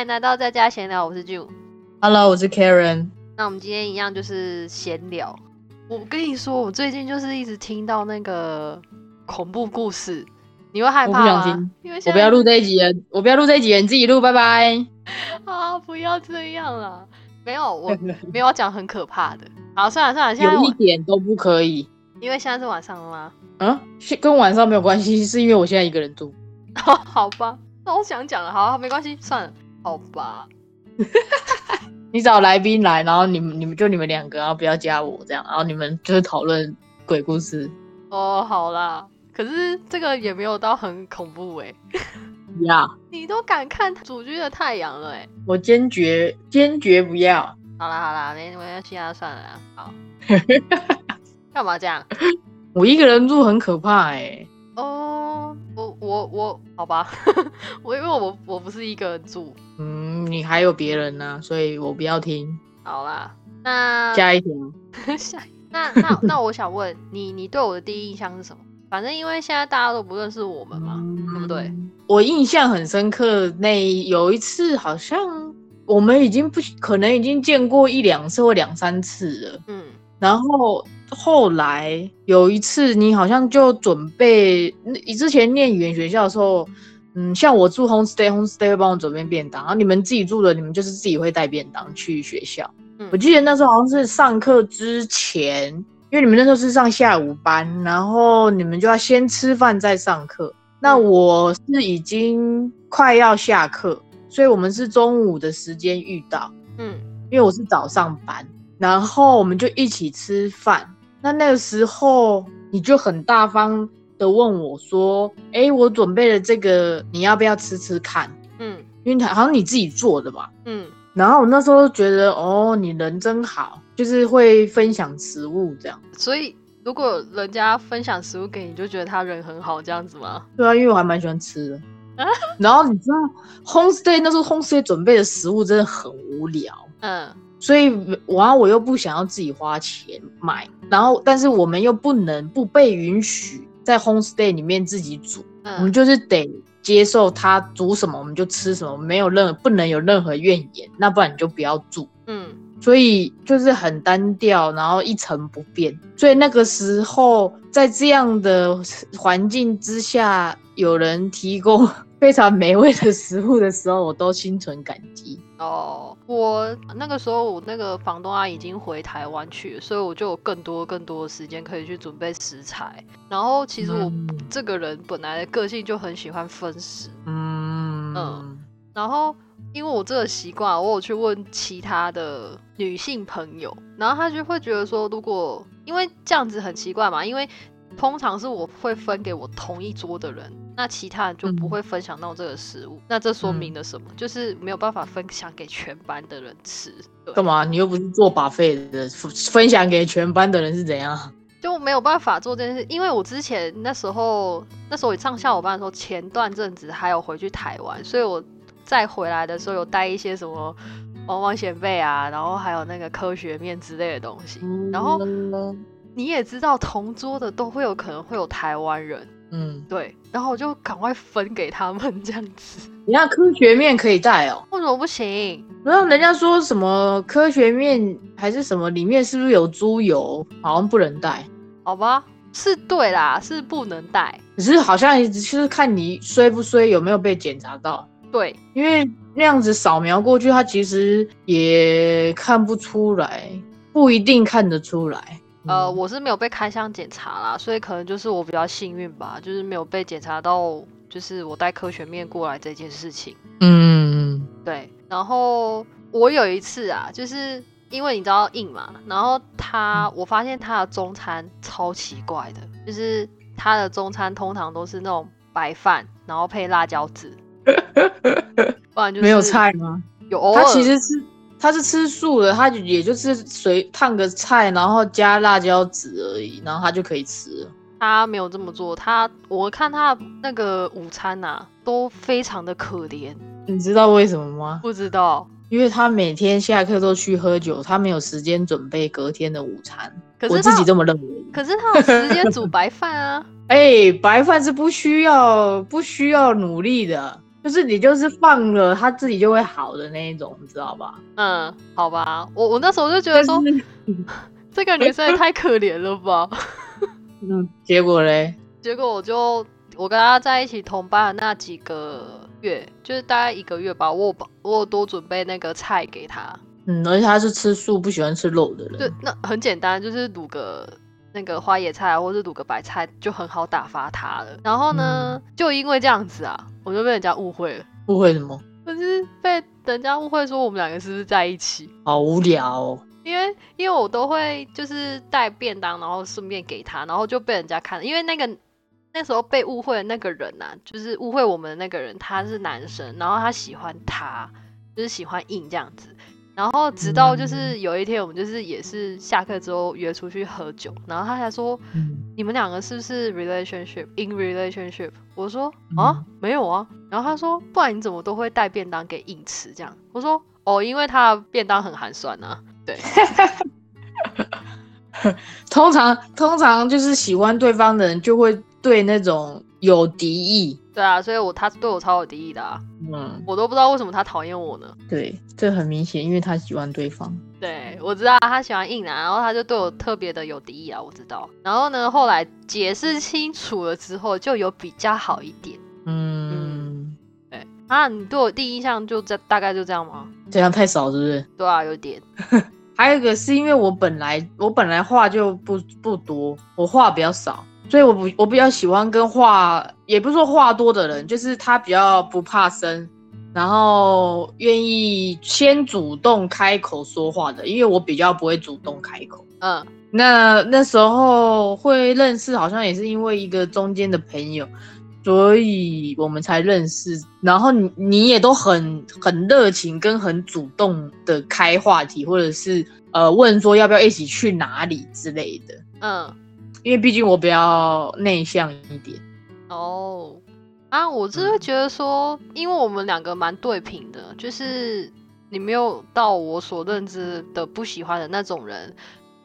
欢迎来到在家闲聊，我是 June。Hello，我是 Karen。那我们今天一样就是闲聊。我跟你说，我最近就是一直听到那个恐怖故事，你会害怕吗？不想听因为我不要录这一集了，我不要录这一集了，你自己录，拜拜。啊！不要这样了。没有，我 没有要讲很可怕的。好，算了算了，现在有一我点都不可以。因为现在是晚上了吗？嗯，跟晚上没有关系，是因为我现在一个人住。好吧，那我想讲了，好，没关系，算了，好吧。你找来宾来，然后你们你们就你们两个，然后不要加我这样，然后你们就是讨论鬼故事。哦，好啦，可是这个也没有到很恐怖哎、呀、你都敢看主居的太阳了哎、我坚决坚决不要。好啦好啦，没没关系啊，算了啦，好。干嘛这样？我一个人住很可怕哎、哦，我我我，好吧，我因为我我不是一个人住。嗯，你还有别人呢、所以我不要听。好啦，那下一条，下那那那我想问你，你对我的第一印象是什么？反正因为现在大家都不认识我们嘛，对不对？我印象很深刻，那有一次好像我们已经不可能已经见过一两次或两三次了。嗯然后后来有一次，你好像就准备，你之前念语言学校的时候，嗯，像我住 homestay，homestay 会帮我准备便当，然后你们自己住的，你们就是自己会带便当去学校。嗯我记得那时候好像是上课之前，因为你们那时候是上下午班，然后你们就要先吃饭再上课。那嗯我是已经快要下课，所以我们是中午的时间遇到。嗯因为我是早上班，然后我们就一起吃饭。那那个时候你就很大方的问我说：“哎，我准备了这个，你要不要吃吃看？”嗯因为好像你自己做的吧。嗯然后我那时候觉得，哦，你人真好，就是会分享食物这样。所以如果人家分享食物给你，就觉得他人很好，这样子吗？对啊，因为我还蛮喜欢吃的。然后你知道，homestay 那时候 homestay 准备的食物真的很无聊。嗯所以我啊，我又不想要自己花钱买，然后但是我们又不能不被允许在 homestay 里面自己煮，我们嗯就是得接受他煮什么我们就吃什么，没有任不能有任何怨言，那不然你就不要住。嗯所以就是很单调，然后一成不变。所以那个时候在这样的环境之下，有人提供非常美味的食物的时候，我都心存感激。哦，我那个时候我那个房东阿姨已经回台湾去了，所以我就有更多更多的时间可以去准备食材。然后其实我嗯这个人本来的个性就很喜欢分食，嗯嗯然后因为我这个习惯，我有去问其他的女性朋友，然后她就会觉得说，如果因为这样子很奇怪嘛，因为通常是我会分给我同一桌的人，那其他人就不嗯会分享到这个食物，那这说明嗯了什么？就是没有办法分享给全班的人吃，干嘛？你又不是做把费的，分分享给全班的人是怎样？就没有办法做这件事，因为我之前那时候那时候我上下午班的时候，前段阵子还有回去台湾，所以我再回来的时候有带一些什么旺旺仙贝啊，然后还有那个科学面之类的东西。然后你也知道，同桌的都会有可能会有台湾人，嗯，对，然后我就赶快分给他们这样子。你看科学面可以带哦。为什么不行？然后人家说什么科学面还是什么，里面是不是有猪油？好像不能带。好吧，是对啦，是不能带。只是好像就是看你衰不衰，有没有被检查到。对，因为那样子扫描过去，它其实也看不出来，不一定看得出来。呃，嗯我是没有被开箱检查啦，所以可能就是我比较幸运吧，就是没有被检查到，就是我带科学面过来这件事情。嗯对，然后我有一次啊，就是因为你知道印嘛，然后他我发现他的中餐超奇怪的，就是他的中餐通常都是那种白饭，然后配辣椒籽，不然就是没有菜吗？有偶尔他其实是他是吃素的，他也就是随烫个菜，然后加辣椒籽而已，然后他就可以吃了。他没有这么做，他我看他那个午餐呐、都非常的可怜，你知道为什么吗？不知道。因为他每天下课都去喝酒，他没有时间准备隔天的午餐。可是我自己这么认为。可是他有时间煮白饭啊。哎、白饭是不需要不需要努力的。就是你就是放了，它自己就会好的那一种，你知道吧？嗯，好吧，我我那时候就觉得说，这个女生也太可怜了吧。嗯，结果嘞？结果我就我跟她在一起同班的那几个月，就是大概一个月吧，我把我有多准备那个菜给她。嗯，而且她是吃素不喜欢吃肉的人。对，那很简单，就是卤个那个花野菜，或是卤个白菜，就很好打发他了。然后呢，就因为这样子啊，我就被人家误会了。误会什么？就是被人家误会说我们两个是不是在一起？好无聊哦。因为因为我都会就是带便当，然后顺便给他，然后就被人家看。因为那个那时候被误会的那个人呐，就是误会我们的那个人，他是男生，然后他喜欢他，就是喜欢硬这样子。然后直到就是有一天，我们就是也是下课之后约出去喝酒，然后他才说：“你们两个是不是 relationship in relationship？” 我说：“啊，没有啊。”然后他说：“不然你怎么都会带便当给硬吃这样？”我说：“哦，因为他便当很寒酸啊。”对，通常通常就是喜欢对方的人就会对那种有敌意。对啊，所以我他对我超有敌意的啊。嗯，我都不知道为什么他讨厌我呢。对，这很明显，因为他喜欢对方。对，我知道他喜欢硬男，然后他就对我特别的有敌意啊，我知道。然后呢，后来解释清楚了之后，就有比较好一点。嗯，对啊，你对我第一印象就这大概就这样吗？这样太少，是不是？对啊，有点。还有一个是因为我本来我本来话就不不多，我话比较少，所以我不我比较喜欢跟话也不是说话多的人，就是他比较不怕生，然后愿意先主动开口说话的，因为我比较不会主动开口。嗯，那那时候会认识，好像也是因为一个中间的朋友。所以我们才认识，然后你你也都很很热情，跟很主动的开话题，或者是呃问说要不要一起去哪里之类的。嗯，因为毕竟我比较内向一点。哦，啊，我是会觉得说，因为我们两个蛮对平的，就是你没有到我所认知的不喜欢的那种人。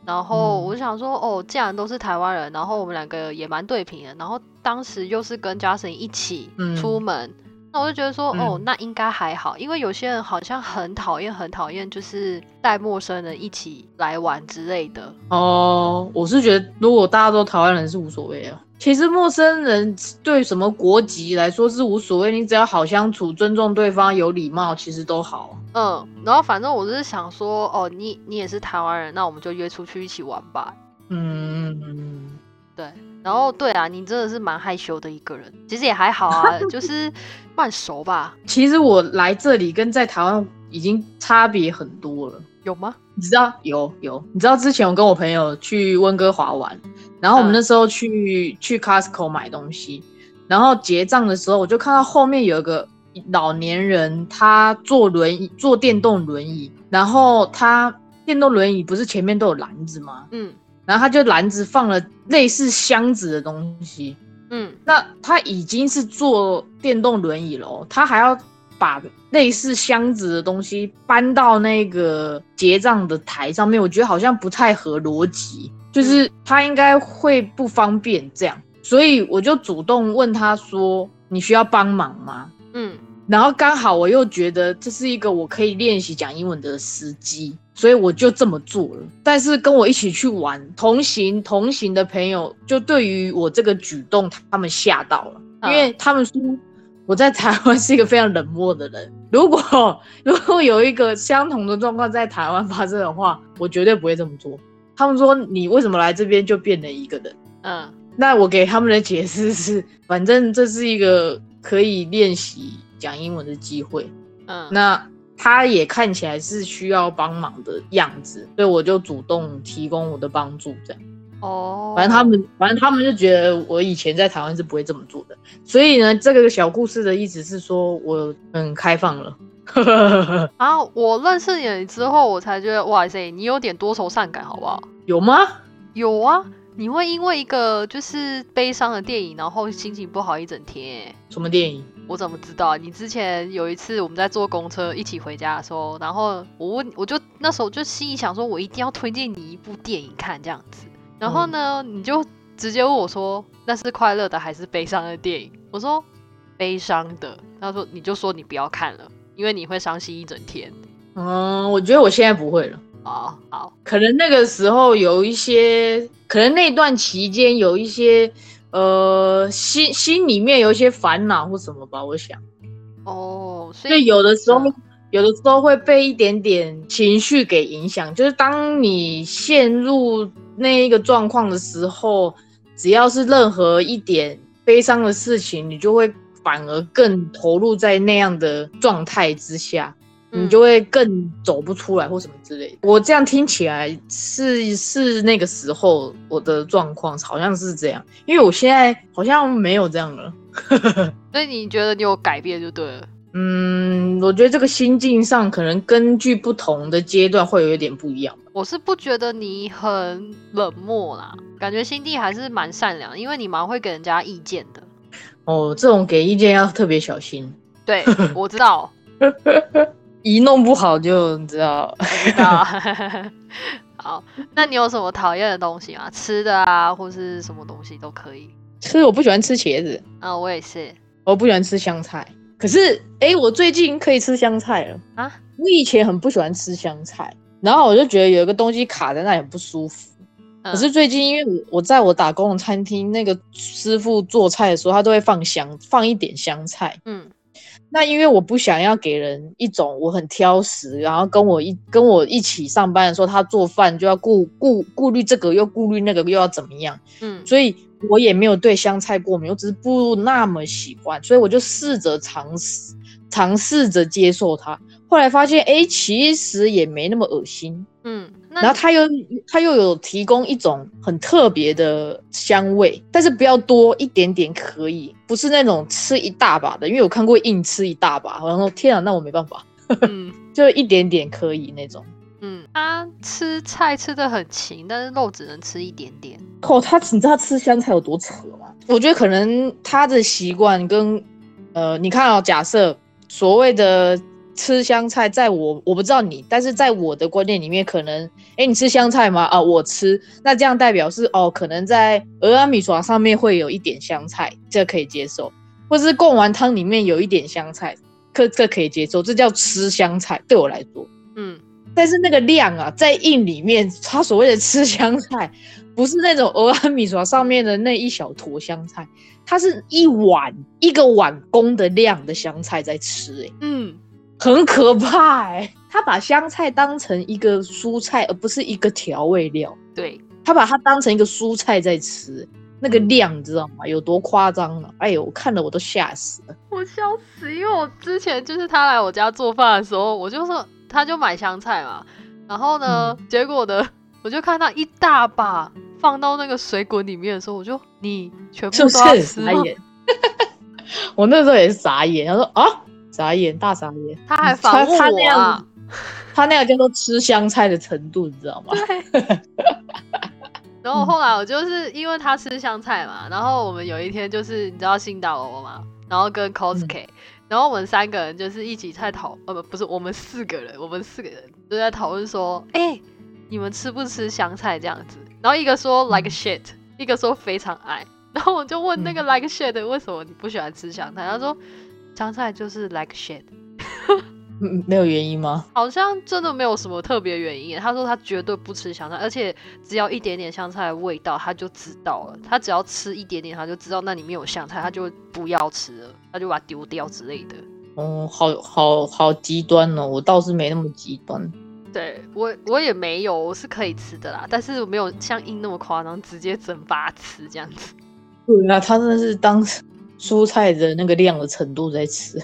然后我想说，哦，既然都是台湾人，然后我们两个也蛮对平的，然后当时又是跟 Justin 一起出门，那我就觉得说，哦，那应该还好，因为有些人好像很讨厌，很讨厌，就是带陌生人一起来玩之类的。哦，我是觉得如果大家都台湾人是无所谓啊。其实陌生人对什么国籍来说是无所谓，你只要好相处、尊重对方、有礼貌，其实都好。嗯，然后反正我是想说，哦，你你也是台湾人，那我们就约出去一起玩吧。嗯，对。然后对啊，你真的是蛮害羞的一个人，其实也还好啊，就是慢熟吧。其实我来这里跟在台湾已经差别很多了，有吗？你知道有有，你知道之前我跟我朋友去温哥华玩。然后我们那时候去去 Costco 买东西，然后结账的时候，我就看到后面有一个老年人，他坐轮椅，坐电动轮椅。然后他电动轮椅不是前面都有篮子吗？嗯，然后他就篮子放了类似箱子的东西。嗯，那他已经是坐电动轮椅了，他还要把类似箱子的东西搬到那个结账的台上面，我觉得好像不太合逻辑。就是他应该会不方便这样，所以我就主动问他说：“你需要帮忙吗？”嗯，然后刚好我又觉得这是一个我可以练习讲英文的时机，所以我就这么做了。但是跟我一起去玩同行同行的朋友，就对于我这个举动，他们吓到了，因为他们说我在台湾是一个非常冷漠的人。如果 如果有一个相同的状况在台湾发生的话，我绝对不会这么做。他们说你为什么来这边就变了一个人？嗯，那我给他们的解释是，反正这是一个可以练习讲英文的机会。嗯，那他也看起来是需要帮忙的样子，所以我就主动提供我的帮助。这样哦，反正他们反正他们就觉得我以前在台湾是不会这么做的。所以呢，这个小故事的意思是说我很开放了。啊！我认识你之后，我才觉得哇塞，你有点多愁善感，好不好？有吗？有啊！你会因为一个就是悲伤的电影，然后心情不好一整天？什么电影？我怎么知道？你之前有一次我们在坐公车一起回家的时候，然后我问，我就那时候就心里想说，我一定要推荐你一部电影看这样子。然后呢，你就直接问我说，那是快乐的还是悲伤的电影？我说。悲伤的，他说你就说你不要看了，因为你会伤心一整天。嗯，我觉得我现在不会了。哦，好，可能那个时候有一些，可能那段期间有一些，呃，心心里面有一些烦恼或什么吧，我想。哦，所所以以有的时候嗯，有的时候会被一点点情绪给影响，就是当你陷入那一个状况的时候，只要是任何一点悲伤的事情，你就会反而更投入在那样的状态之下。你嗯就会更走不出来或什么之类的。我这样听起来是是那个时候我的状况好像是这样，因为我现在好像没有这样了。所以你觉得你有改变就对了。嗯，我觉得这个心境上可能根据不同的阶段会有一点不一样。我是不觉得你很冷漠啦，感觉心地还是蛮善良，因为你蛮会给人家意见的。哦，这种给意见要特别小心，对，我知道，一弄不好就你知道。我知道。好，那你有什么讨厌的东西吗？吃的啊，或是什么东西都可以。吃我不喜欢吃茄子，啊，我也是我不喜欢吃香菜。可是哎，我最近可以吃香菜了。啊。我以前很不喜欢吃香菜，然后我就觉得有一个东西卡在那里很不舒服。嗯可是最近，因为我我在我打工的餐厅，那个师傅做菜的时候，他都会放香，放一点香菜。嗯那因为我不想要给人一种我很挑食，然后跟我一跟我一起上班的时候，他做饭就要顾顾顾虑这个又顾虑那个又要怎么样，嗯所以我也没有对香菜过敏，我只是不那么喜欢，所以我就试着尝试尝试着接受它。后来发现，哎，其实也没那么恶心。嗯，然后它又它又有提供一种很特别的香味，但是不要多一点点可以，不是那种吃一大把的，因为我看过硬吃一大把，然后天啊，那我没办法，嗯 就一点点可以那种。嗯，他吃菜吃的很勤，但是肉只能吃一点点。哦，他你知道他吃香菜有多扯吗？我觉得可能他的习惯跟呃，你看哦，假设所谓的吃香菜，在我我不知道你，但是在我的观念里面，可能哎，你吃香菜吗？啊，我吃，那这样代表是哦，可能在俄阿米床上面会有一点香菜，这可以接受，或者是贡丸汤里面有一点香菜，可这可以接受，这叫吃香菜，对我来说。嗯。但是那个量啊，在印里面，他所谓的吃香菜，不是那种俄阿米床上面的那一小坨香菜，它是一碗一个碗公的量的香菜在吃、欸，嗯，很可怕哎、他把香菜当成一个蔬菜，而不是一个调味料，对，他把它当成一个蔬菜在吃，那个量你知道吗？有多夸张啊！哎呦，我看了我都吓死了。我笑死，因为我之前就是他来我家做饭的时候，我就说他就买香菜嘛，然后呢，结果呢，我就看到一大把放到那个水滚里面的时候，我就你全部都要是吃吗？我那时候也是傻眼，他说啊，傻眼，大傻眼。他还反问他那样我啊，他那个叫做吃香菜的程度，你知道吗？对。然后后来我就是因为他吃香菜嘛，然后我们有一天就是你知道新岛欧嘛，然后跟 cosk，、然后我们三个人就是一起在讨，呃不不是我们四个人，我们四个人就在讨论说，哎、你们吃不吃香菜这样子？然后一个说 like shit，、一个说非常爱，然后我就问那个 like shit 为什么你不喜欢吃香菜？他说香菜就是 like shit。嗯，没有原因吗？好像真的没有什么特别原因。他说他绝对不吃香菜，而且只要一点点香菜的味道，他就知道了。他只要吃一点点，他就知道那里面有香菜，他就不要吃了，他就把它丢掉之类的。哦，好好好极端哦，我倒是没那么极端。对我我也没有，我是可以吃的啦，但是我没有像英那么夸张，直接整把吃这样子。对啊，他真的是当蔬菜的那个量的程度在吃，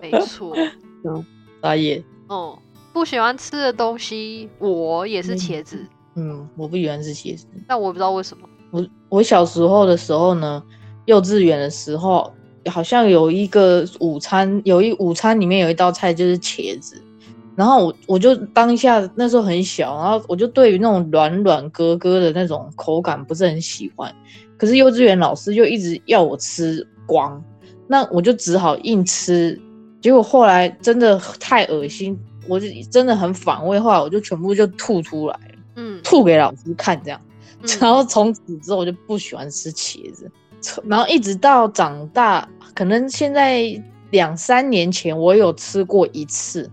没错，嗯傻眼。嗯，不喜欢吃的东西，我也是嗯茄子，嗯，我不喜欢吃茄子。但我不知道为什么。我我小时候的时候呢，幼稚园的时候，好像有一个午餐，有一午餐里面有一道菜就是茄子，然后我我就当下那时候很小，然后我就对于那种软软咯咯的那种口感不是很喜欢，可是幼稚园老师就一直要我吃光，那我就只好硬吃，结果后来真的太恶心，我就真的很反胃，后来我就全部就吐出来了，嗯，吐给老师看这样。嗯。然后从此之后我就不喜欢吃茄子，然后一直到长大，可能现在两三年前我有吃过一次，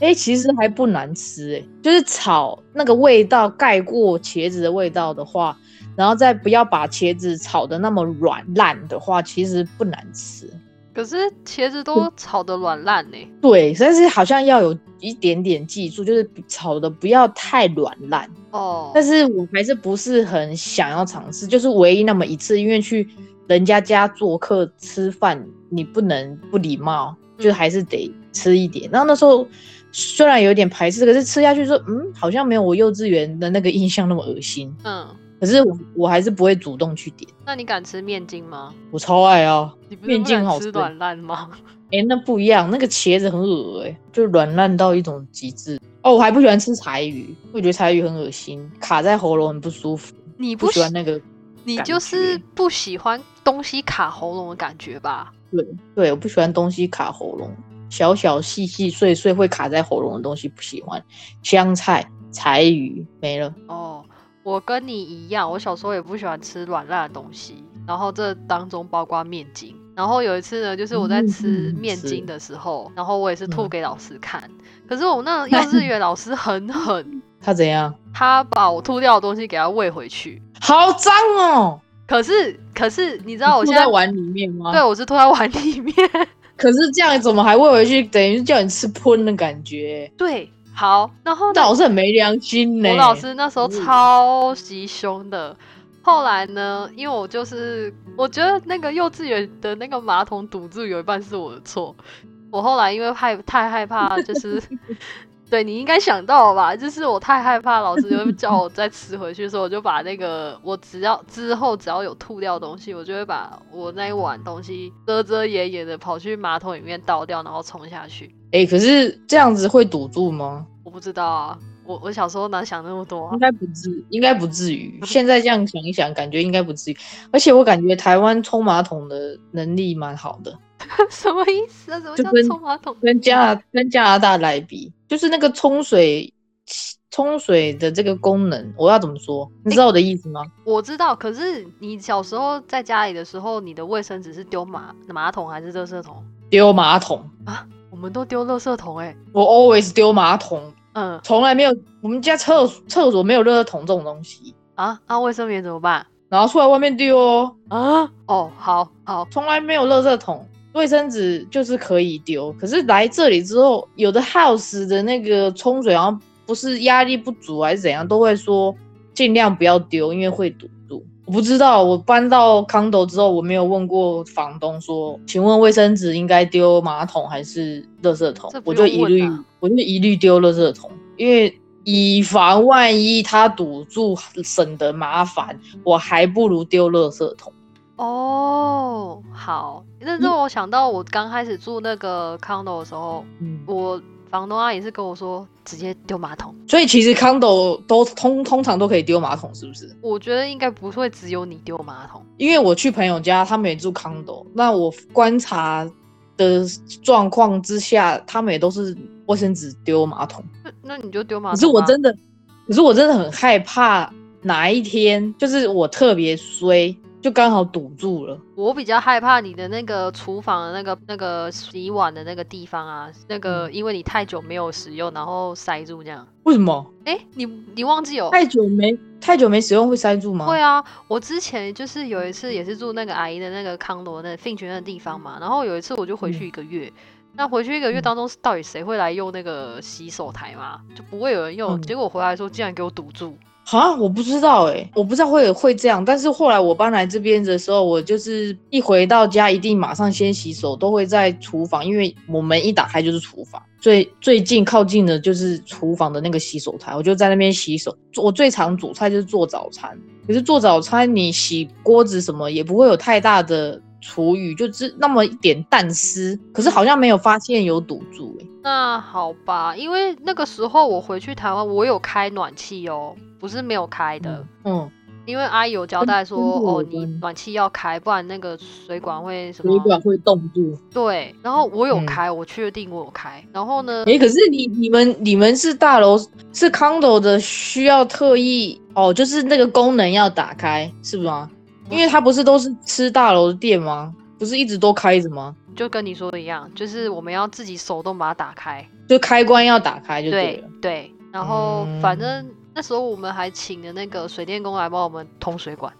嗯，哎、其实还不难吃、哎，就是炒那个味道盖过茄子的味道的话，然后再不要把茄子炒的那么软烂的话，其实不难吃。可是茄子都炒得软烂呢。对，但是好像要有一点点技术，就是炒的不要太软烂。哦，但是我还是不是很想要尝试，就是唯一那么一次，因为去人家家做客吃饭，你不能不礼貌，就还是得吃一点。然后那时候虽然有点排斥，可是吃下去说，嗯，好像没有我幼稚园的那个印象那么恶心。嗯，可是我我还是不会主动去点，那你敢吃面筋吗？我超爱啊。你不面筋好吃软烂吗？哎、那不一样，那个茄子很恶哎、就软烂到一种极致。哦，我还不喜欢吃柴鱼，我觉得柴鱼很恶心，卡在喉咙很不舒服，你不喜欢那个。你就是不喜欢东西卡喉咙的感觉吧？对对，我不喜欢东西卡喉咙，小小细细碎碎会卡在喉咙的东西不喜欢。香菜、柴鱼没了。哦，我跟你一样，我小时候也不喜欢吃软烂的东西，然后这当中包括面筋。然后有一次呢，就是我在吃面筋的时候，然后我也是吐嗯给老师看。可是我那幼稚园老师很狠，他怎样？他把我吐掉的东西给他喂回去。好脏哦！可是，可是你知道我现在在碗里面吗？对。我是吐在碗里面。可是这样怎么还喂回去？等于是叫你吃喷的感觉。对，好，然后呢那老师很没良心呢。我老师那时候嗯超级凶的。后来呢，因为我就是我觉得那个幼稚园的那个马桶堵住，有一半是我的错。我后来因为害太害怕，就是对你应该想到吧，就是我太害怕老师就会叫我再吃回去，所以我就把那个我只要之后只要有吐掉的东西，我就会把我那一碗东西遮遮掩掩的跑去马桶里面倒掉，然后冲下去。哎、可是这样子会堵住吗？我不知道啊，我我小时候哪想那么多啊应？该不至，应该不至于。现在这样想一想，感觉应该不至于。而且我感觉台湾冲马桶的能力蛮好的，什么意思啊？什么叫冲马桶？跟加拿跟加拿大来比，就是那个冲水冲水的这个功能，我要怎么说？你知道我的意思吗？我知道，可是你小时候在家里的时候，你的卫生纸是丢马马桶还是垃圾桶丢马桶，啊？我们都丢垃圾桶哎、我 always 丢马桶，嗯从来没有我们家厕厕所没有垃圾桶这种东西，啊，那、卫生棉怎么办然后出来外面丢哦，啊？哦，好好，从来没有垃圾桶。卫生纸就是可以丢，可是来这里之后，有的 house 的那个冲水好像不是压力不足还是怎样，都会说尽量不要丢，因为会堵住。我不知道，我搬到 condo 之后，我没有问过房东说，请问卫生纸应该丢马桶还是垃圾桶我就一律我就一律丢垃圾桶，因为以防万一它堵住，省得麻烦，我还不如丢垃圾桶。哦，好，那让我想到我刚开始住那个 condo 的时候，嗯，我房东阿姨是跟我说直接丢马桶。所以其实 condo 都通通常都可以丢马桶，是不是？我觉得应该不会只有你丢马桶。因为我去朋友家，他们也住 condo，那我观察的状况之下，他们也都是卫生纸丢马桶。那那你就丢马桶、啊。是我真的，可是我真的很害怕哪一天就是我特别衰，就刚好堵住了。我比较害怕你的那个厨房的那个那个洗碗的那个地方啊，那个嗯因为你太久没有使用，然后塞住这样。为什么？哎、你你忘记有？太久没太久没使用会塞住吗？会啊，我之前就是有一次也是住那个阿姨的那个康罗那 Finch 那个地方嘛，然后有一次我就回去一个月，那回去一个月嗯当中，到底谁会来用那个洗手台嘛？就不会有人用，嗯结果回来的时候竟然给我堵住。啊，我不知道哎、我不知道会会这样，但是后来我搬来这边的时候，我就是一回到家一定马上先洗手，都会在厨房，因为我门一打开就是厨房，最最近靠近的就是厨房的那个洗手台，我就在那边洗手。我最常煮菜就是做早餐，可是做早餐你洗锅子什么也不会有太大的厨余，就只那么一点蛋丝，可是好像没有发现有堵住哎、那好吧，因为那个时候我回去台湾，我有开暖气哦，不是没有开的。嗯，因为阿姨有交代说，哦，你暖气要开，不然那个水管会什么？水管会冻住。对，然后我有嗯开，我确定我有开。然后呢，诶，可是你你们你们是大楼是 condo 的，需要特意哦，就是那个功能要打开，是吗？因为它不是都是吃大楼的电吗？不是一直都开着吗？就跟你说的一样，就是我们要自己手动把它打开。就开关要打开就对对了。对，然后反正那时候我们还请了那个水电工来帮我们通水管。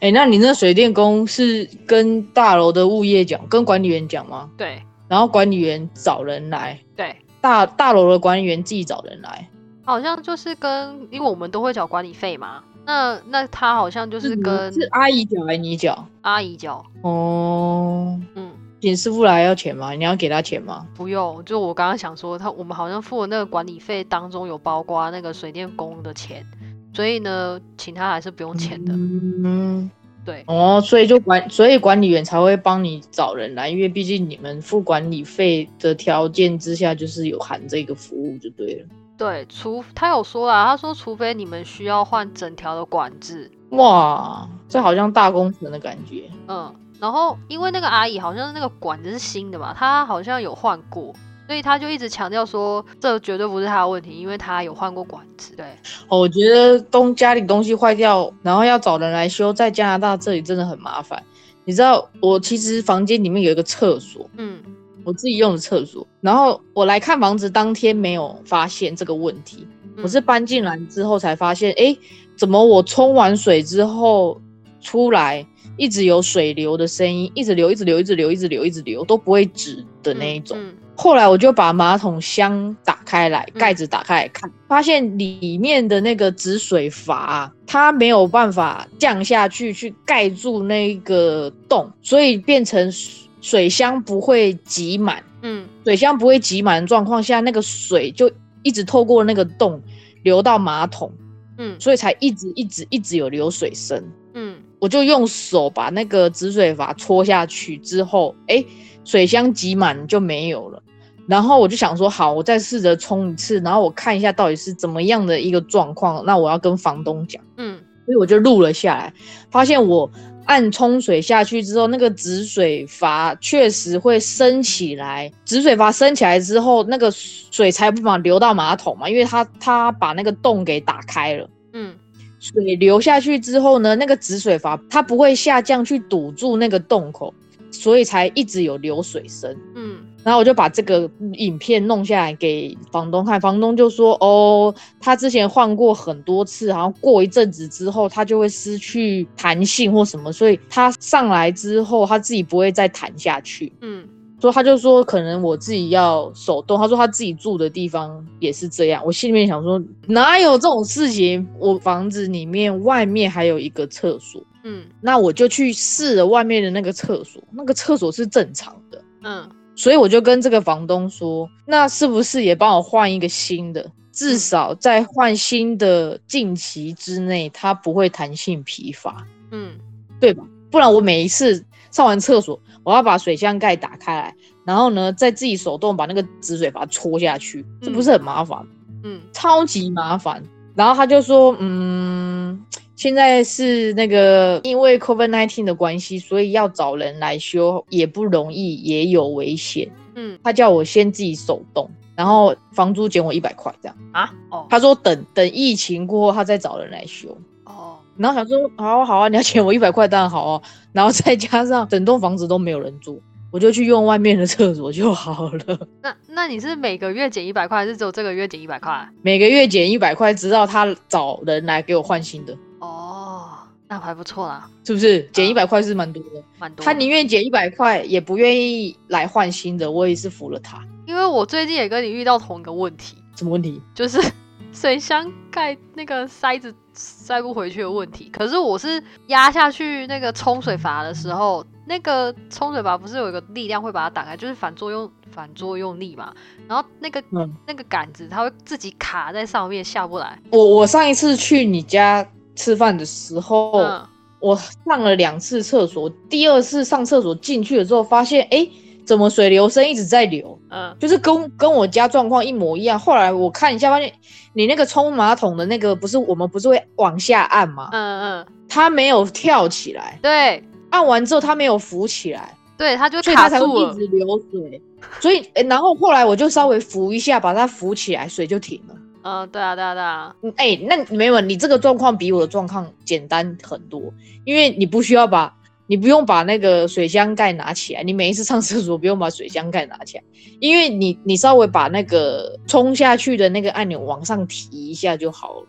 哎、那你那水电工是跟大楼的物业讲，跟管理员讲吗？对然后管理员找人来，对，大大楼的管理员自己找人来，好像就是跟，因为我们都会缴管理费嘛。那那他好像就是你跟是阿姨缴还是你缴？阿姨缴，哦，嗯，请师傅来要钱吗？你要给他钱吗？不用。就我刚刚想说，他我们好像付的那个管理费当中有包括那个水电工的钱，所以呢，请他还是不用钱的。嗯，对哦，所以就管，所以管理员才会帮你找人来，因为毕竟你们付管理费的条件之下，就是有含这个服务就对了。对，除他有说啦，他说除非你们需要换整条的管子，哇，这好像大工程的感觉。嗯，然后因为那个阿姨好像是那个管子是新的嘛，她好像有换过，所以她就一直强调说这绝对不是她的问题，因为她有换过管子。对，哦，我觉得东家里东西坏掉，然后要找人来修，在加拿大这里真的很麻烦。你知道，我其实房间里面有一个厕所，嗯我自己用的厕所，然后我来看房子当天没有发现这个问题，嗯我是搬进来之后才发现，哎，怎么我冲完水之后出来一直有水流的声音，一直流，一直流，一直流，一直流，一直流，都不会止的那一种。嗯后来我就把马桶箱打开来，嗯盖子打开来看，发现里面的那个止水阀啊它没有办法降下去去盖住那个洞，所以变成水水箱不会挤满。嗯水箱不会挤满的状况下，那个水就一直透过那个洞流到马桶，嗯所以才一直一直一直有流水声。嗯我就用手把那个止水阀戳下去之后，哎，水箱挤满就没有了。然后我就想说，好，我再试着冲一次，然后我看一下到底是怎么样的一个状况。那我要跟房东讲，嗯所以我就录了下来，发现我按冲水下去之后，那个止水阀确实会升起来。止水阀升起来之后，那个水才不法流到马桶嘛，因为它它把那个洞给打开了。嗯水流下去之后呢，那个止水阀它不会下降去堵住那个洞口，所以才一直有流水声。嗯然后我就把这个影片弄下来给房东看，房东就说：“哦，他之前换过很多次，然后过一阵子之后，它就会失去弹性或什么，所以他上来之后，他自己不会再弹下去。嗯所以他就说，可能我自己要手动。他说他自己住的地方也是这样。我心里面想说，哪有这种事情？我房子里面外面还有一个厕所，嗯那我就去试了外面的那个厕所，那个厕所是正常的。嗯所以我就跟这个房东说，那是不是也帮我换一个新的？至少在换新的近期之内，它不会弹性疲乏，嗯对吧？不然我每一次上完厕所，我要把水箱盖打开来，然后呢，再自己手动把那个止水阀戳下去，这不是很麻烦？嗯超级麻烦。然后他就说，嗯，现在是那个因为 COVID nineteen 的关系，所以要找人来修也不容易，也有危险。嗯他叫我先自己手动，然后房租减我一百块这样。啊哦他说等等疫情过后，他再找人来修。哦然后想说，好啊好啊，你要减我一百块当然好啊。然后再加上整栋房子都没有人住，我就去用外面的厕所就好了。那那你是每个月减一百块，还是只有这个月减一百块？每个月减一百块，直到他找人来给我换新的，哦，那还不错啦，是不是？减啊一百块是蛮多的。蛮多。他宁愿减一百块，也不愿意来换新的，我也是服了他。因为我最近也跟你遇到同一个问题，什么问题？就是 水箱盖那个塞子塞不回去的问题。可是我是压下去那个冲水阀的时候，那个冲水阀不是有一个力量会把它打开，就是反作用反作用力嘛。然后那个、嗯那个杆子它会自己卡在上面下不来。我我上一次去你家吃饭的时候，嗯我上了两次厕所，第二次上厕所进去了之后，发现哎，诶怎么水流声一直在流，嗯就是跟跟我家状况一模一样。后来我看一下，发现你那个冲马桶的那个不是我们不是会往下按吗？嗯嗯，它没有跳起来，对按完之后它没有浮起来，对，它就所以它才一。直流水。所以，诶然后后来我就稍微扶一下，把它扶起来，水就停了。嗯，对啊对啊对啊，嗯哎、那没有，你这个状况比我的状况简单很多，因为你不需要把你不用把那个水箱盖拿起来，你每一次上厕所不用把水箱盖拿起来，因为你你稍微把那个冲下去的那个按钮往上提一下就好了。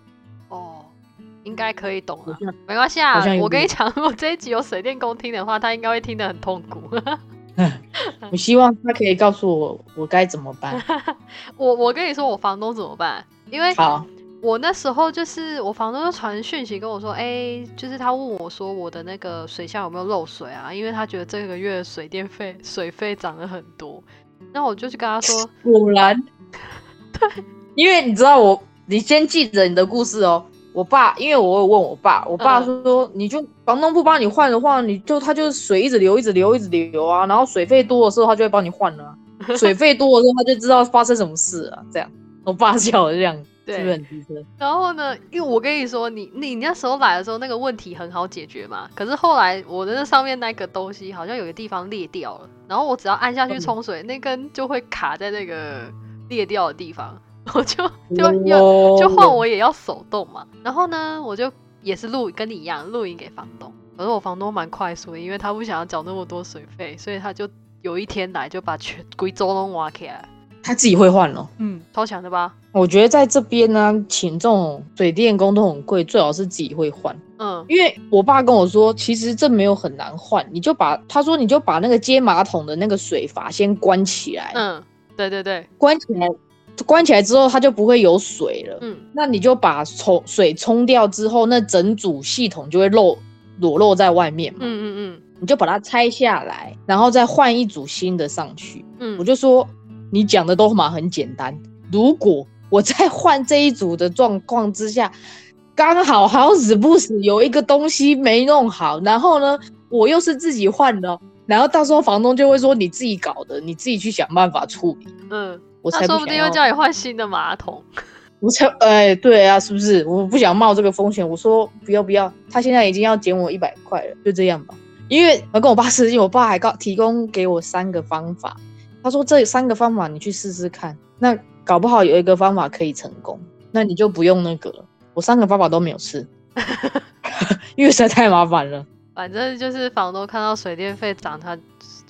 哦，应该可以懂了没关系啊我跟你讲，如果这一集有水电工听的话，他应该会听得很痛苦。我希望他可以告诉我我该怎么办。我我跟你说，我房东怎么办？因为好，我那时候就是我房东就传讯息跟我说，哎、就是他问我说我的那个水箱有没有漏水啊？因为他觉得这个月水电费水费涨了很多。那我就去跟他说，果然，对，因为你知道我，你先记着你的故事哦。我爸，因为我有问我爸，我爸嗯说，你就房东不帮你换的话，你就他就是水一直流，一直流，一直流啊，然后水费多的时候，他就会帮你换了啊、水费多的时候，他就知道发生什么事啊。这样，我爸笑的这样，是不是对。很机车？然后呢，因为我跟你说，你你那时候来的时候，那个问题很好解决嘛。可是后来我的那上面那个东西好像有个地方裂掉了，然后我只要按下去嗯冲水，那根就会卡在那个裂掉的地方，我就就要哦就换我也要手动嘛。然后呢，我就也是录跟你一样录音给房东。可是我房东蛮快速的，因为他不想要缴那么多水费，所以他就有一天来就把全贵州都挖起来。他自己会换了。嗯，超强的吧？我觉得在这边呢，请这种水电工都很贵，最好是自己会换。嗯因为我爸跟我说，其实这没有很难换，你就把他说你就把那个接马桶的那个水阀先关起来，嗯，对对对，关起来，关起来之后它就不会有水了。嗯那你就把冲水冲掉之后，那整组系统就会漏裸露在外面嘛。嗯嗯嗯你就把它拆下来，然后再换一组新的上去。嗯嗯，我就说你讲的都嘛很简单，如果我在换这一组的状况之下，刚好好死不死有一个东西没弄好，然后呢，我又是自己换的，然后到时候房东就会说你自己搞的，你自己去想办法处理。嗯，我他说不定才不想要会叫你换新的马桶。我才哎，对啊，是不是？我不想冒这个风险。我说不要不要，他现在已经要减我一百块了，就这样吧。因为我跟我爸私信，我爸还告提供给我三个方法，他说这三个方法你去试试看，那搞不好有一个方法可以成功，那你就不用那个了。我三个方法都没有试，因为实在太麻烦了。反正就是房东看到水电费涨，他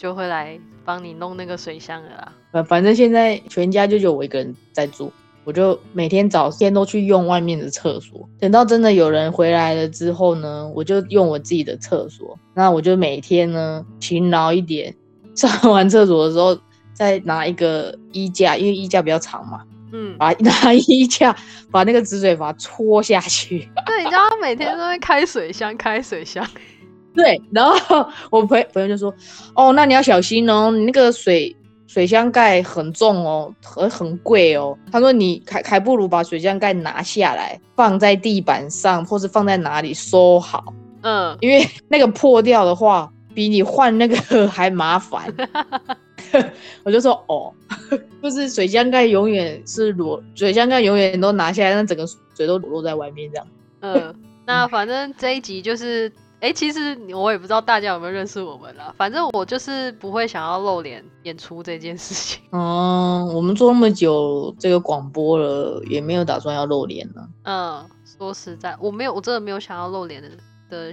就会来帮你弄那个水箱的啦。呃，反正现在全家就只有我一个人在住，我就每天早天都去用外面的厕所。等到真的有人回来了之后呢，我就用我自己的厕所。那我就每天呢勤劳一点，上完厕所的时候再拿一个衣架，因为衣架比较长嘛，嗯，把拿衣架把那个止水阀戳下去。对，你知道他每天都会开水箱，开水箱。对，然后我朋朋友就说：“哦，那你要小心哦，你那个水水箱盖很重哦，很很贵哦。”他说：“你还还不如把水箱盖拿下来，放在地板上，或是放在哪里收好，嗯，因为那个破掉的话，比你换那个还麻烦。”我就说：“哦，就是水箱盖永远是裸，水箱盖永远都拿下来，那整个水都裸露在外面这样。”嗯，那反正这一集就是，哎、其实我也不知道大家有没有认识我们啦。反正我就是不会想要露脸演出这件事情。嗯，我们做那么久这个广播了，也没有打算要露脸呢。嗯，说实在，我没有，我真的没有想要露脸的的，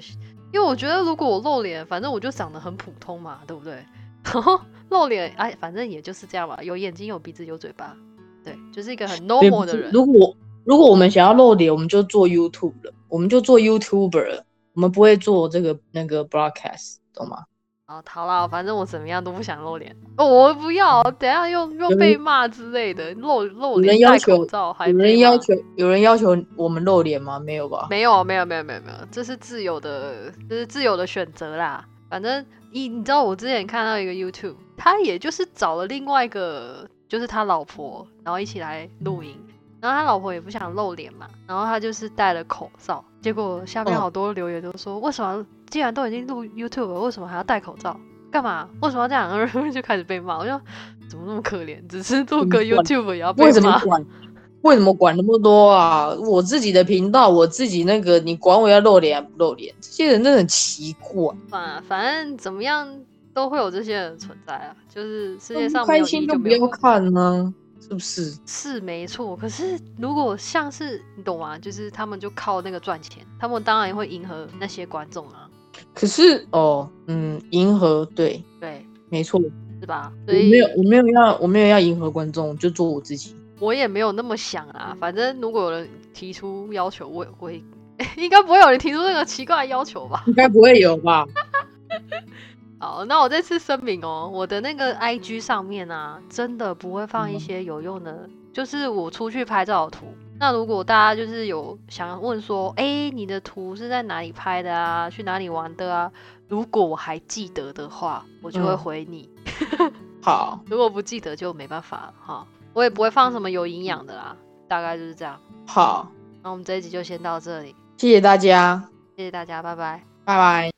因为我觉得如果我露脸，反正我就长得很普通嘛，对不对？然后露脸，哎，反正也就是这样吧，有眼睛、有鼻子、有嘴巴，对，就是一个很 normal 的人。如果如果我们想要露脸，我们就做 YouTube 了，我们就做 YouTuber 了，我们不会做这个那个 broadcast，懂吗？哦，好啦，反正我怎么样都不想露脸。哦，我不要，等下又又被骂之类的，露露脸戴口罩还有人要求有人要求我们露脸吗？没有吧？没有没有没有没有没有，这是自由的，这是自由的选择啦。反正你你知道，我之前看到一个 YouTube，他也就是找了另外一个，就是他老婆，然后一起来录音。然后他老婆也不想露脸嘛，然后他就是戴了口罩。结果下面嗯好多留言都说，为什么既然都已经录 YouTube 了，为什么还要戴口罩？干嘛？为什么要这样？然后就开始被骂。我就怎么那么可怜？只是录个 YouTube 也要被为什么骂？管？为什么管那么多啊？我自己的频道，我自己那个，你管我要露脸不露脸？这些人真的很奇怪。反反正怎么样都会有这些人存在啊，就是世界上没有一开心就不要看呢、是不是？是没错。可是如果像是你懂吗？就是他们就靠那个赚钱，他们当然会迎合那些观众啊。可是哦，嗯，迎合对，对，没错，是吧？所以没有我没有要我没有要迎合观众，就做我自己。我也没有那么想啊。反正如果有人提出要求，我也会，应该不会有人提出那个奇怪的要求吧？应该不会有吧？好，那我再次声明哦，我的那个 IG 上面啊，真的不会放一嗯些有用的，就是我出去拍照的图。那如果大家就是有想问说，哎、你的图是在哪里拍的啊？去哪里玩的啊？如果我还记得的话，我就会嗯回你；好，如果不记得就没办法了哈。我也不会放什么有营养的啦，大概就是这样。好，那我们这一集就先到这里，谢谢大家，谢谢大家，拜拜。拜拜。